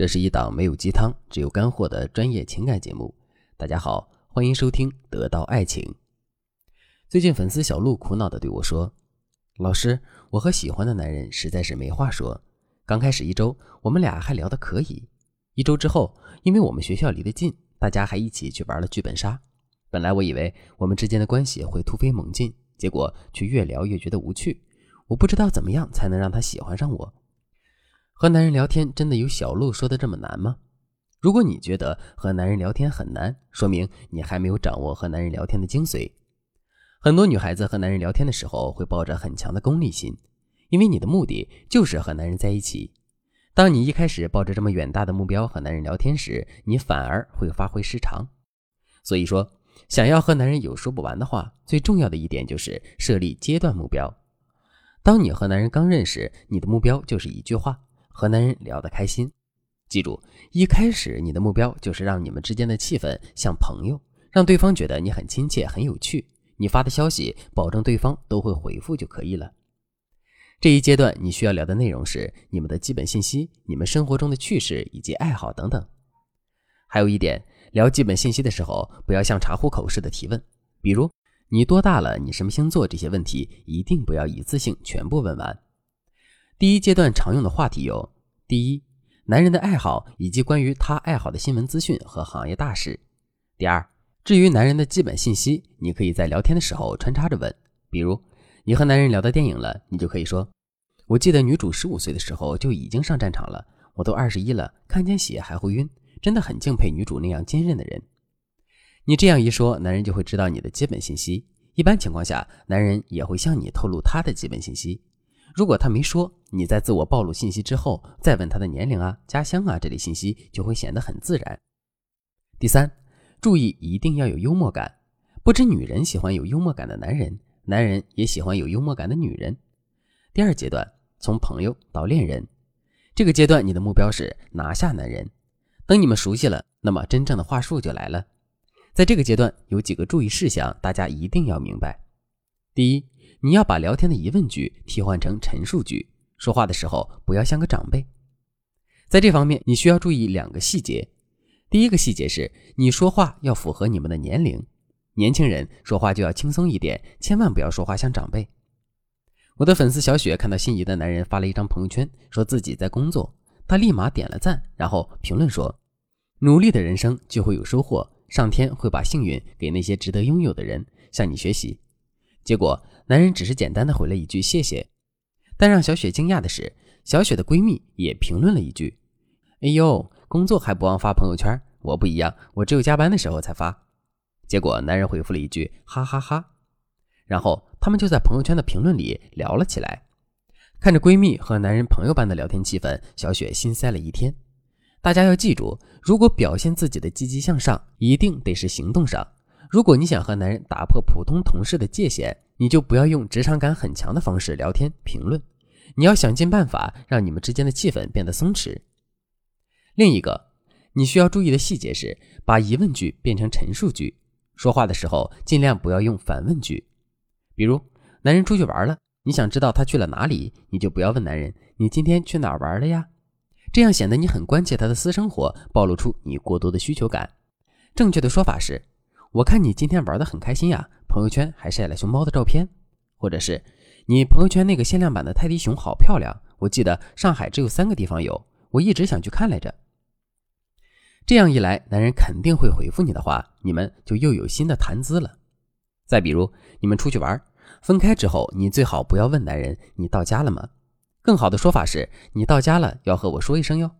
这是一档没有鸡汤，只有干货的专业情感节目。大家好，欢迎收听《得到爱情》。最近粉丝小鹿苦恼地对我说：“老师，我和喜欢的男人实在是没话说。刚开始一周，我们俩还聊得可以。一周之后，因为我们学校离得近，大家还一起去玩了剧本杀。本来我以为我们之间的关系会突飞猛进，结果却越聊越觉得无趣。我不知道怎么样才能让他喜欢上我。”和男人聊天真的有小鹿说的这么难吗？如果你觉得和男人聊天很难，说明你还没有掌握和男人聊天的精髓。很多女孩子和男人聊天的时候会抱着很强的功利心，因为你的目的就是和男人在一起。当你一开始抱着这么远大的目标和男人聊天时，你反而会发挥失常。所以说，想要和男人有说不完的话，最重要的一点就是设立阶段目标。当你和男人刚认识，你的目标就是一句话。和男人聊得开心，记住，一开始你的目标就是让你们之间的气氛像朋友，让对方觉得你很亲切、很有趣。你发的消息，保证对方都会回复就可以了。这一阶段你需要聊的内容是你们的基本信息、你们生活中的趣事以及爱好等等。还有一点，聊基本信息的时候，不要像查户口似的提问，比如你多大了、你什么星座这些问题，一定不要一次性全部问完。第一阶段常用的话题有：第一，男人的爱好以及关于他爱好的新闻资讯和行业大事；第二，至于男人的基本信息，你可以在聊天的时候穿插着问。比如，你和男人聊到电影了，你就可以说：“我记得女主十五岁的时候就已经上战场了，我都二十一了，看见血还会晕，真的很敬佩女主那样坚韧的人。”你这样一说，男人就会知道你的基本信息。一般情况下，男人也会向你透露他的基本信息。如果他没说，你在自我暴露信息之后，再问他的年龄啊、家乡啊这类信息，就会显得很自然。第三，注意一定要有幽默感。不止女人喜欢有幽默感的男人，男人也喜欢有幽默感的女人。第二阶段，从朋友到恋人，这个阶段你的目标是拿下男人。等你们熟悉了，那么真正的话术就来了。在这个阶段，有几个注意事项，大家一定要明白。第一。你要把聊天的疑问句替换成陈述句，说话的时候不要像个长辈。在这方面，你需要注意两个细节。第一个细节是你说话要符合你们的年龄，年轻人说话就要轻松一点，千万不要说话像长辈。我的粉丝小雪看到心仪的男人发了一张朋友圈，说自己在工作，她立马点了赞，然后评论说：“努力的人生就会有收获，上天会把幸运给那些值得拥有的人，向你学习。”结果，男人只是简单的回了一句“谢谢”，但让小雪惊讶的是，小雪的闺蜜也评论了一句：“哎呦，工作还不忘发朋友圈，我不一样，我只有加班的时候才发。”结果，男人回复了一句“哈哈哈”，然后他们就在朋友圈的评论里聊了起来。看着闺蜜和男人朋友般的聊天气氛，小雪心塞了一天。大家要记住，如果表现自己的积极向上，一定得是行动上。如果你想和男人打破普通同事的界限，你就不要用职场感很强的方式聊天评论，你要想尽办法让你们之间的气氛变得松弛。另一个你需要注意的细节是，把疑问句变成陈述句，说话的时候尽量不要用反问句。比如，男人出去玩了，你想知道他去了哪里，你就不要问男人“你今天去哪玩了呀”，这样显得你很关切他的私生活，暴露出你过多的需求感。正确的说法是。我看你今天玩的很开心呀，朋友圈还晒了熊猫的照片，或者是你朋友圈那个限量版的泰迪熊好漂亮，我记得上海只有三个地方有，我一直想去看来着。这样一来，男人肯定会回复你的话，你们就又有新的谈资了。再比如，你们出去玩，分开之后，你最好不要问男人你到家了吗？更好的说法是你到家了要和我说一声哟。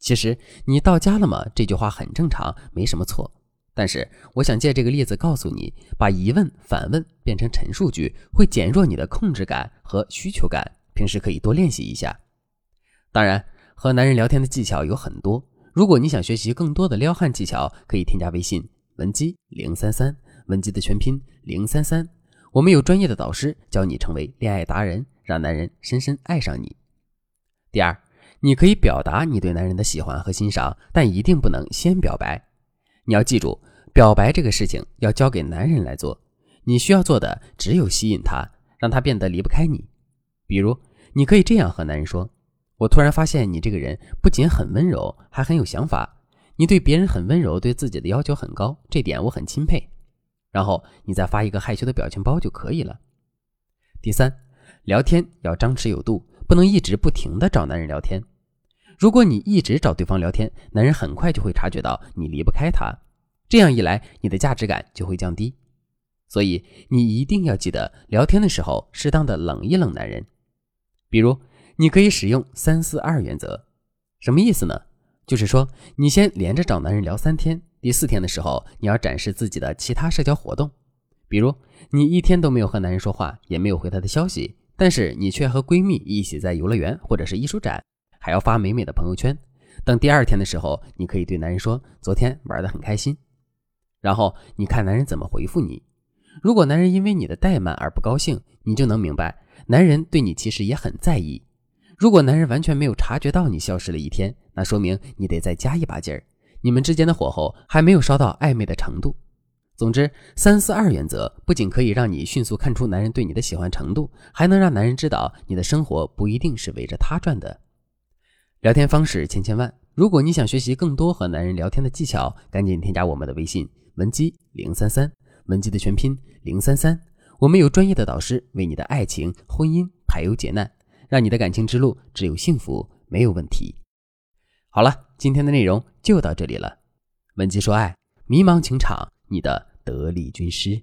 其实你到家了吗这句话很正常，没什么错。但是，我想借这个例子告诉你，把疑问反问变成陈述句，会减弱你的控制感和需求感。平时可以多练习一下。当然，和男人聊天的技巧有很多。如果你想学习更多的撩汉技巧，可以添加微信文姬零三三，文姬的全拼零三三。我们有专业的导师教你成为恋爱达人，让男人深深爱上你。第二，你可以表达你对男人的喜欢和欣赏，但一定不能先表白。你要记住。表白这个事情要交给男人来做，你需要做的只有吸引他，让他变得离不开你。比如，你可以这样和男人说：“我突然发现你这个人不仅很温柔，还很有想法。你对别人很温柔，对自己的要求很高，这点我很钦佩。然后你再发一个害羞的表情包就可以了。第三，聊天要张弛有度，不能一直不停的找男人聊天。如果你一直找对方聊天，男人很快就会察觉到你离不开他，这样一来，你的价值感就会降低。所以你一定要记得，聊天的时候适当的冷一冷男人。比如，你可以使用三四二原则，什么意思呢？就是说，你先连着找男人聊三天，第四天的时候，你要展示自己的其他社交活动。比如，你一天都没有和男人说话，也没有回他的消息，但是你却和闺蜜一起在游乐园或者是艺术展，还要发美美的朋友圈。等第二天的时候，你可以对男人说：“昨天玩得很开心。”然后你看男人怎么回复你。如果男人因为你的怠慢而不高兴，你就能明白，男人对你其实也很在意。如果男人完全没有察觉到你消失了一天，那说明你得再加一把劲儿，你们之间的火候还没有烧到暧昧的程度。总之，三四二原则不仅可以让你迅速看出男人对你的喜欢程度，还能让男人知道你的生活不一定是围着他转的。聊天方式千千万，如果你想学习更多和男人聊天的技巧，赶紧添加我们的微信文姬零三三。文姬的全拼零三三，我们有专业的导师为你的爱情、婚姻排忧解难，让你的感情之路只有幸福没有问题。好了，今天的内容就到这里了。文姬说爱，迷茫情场，你的得力军师。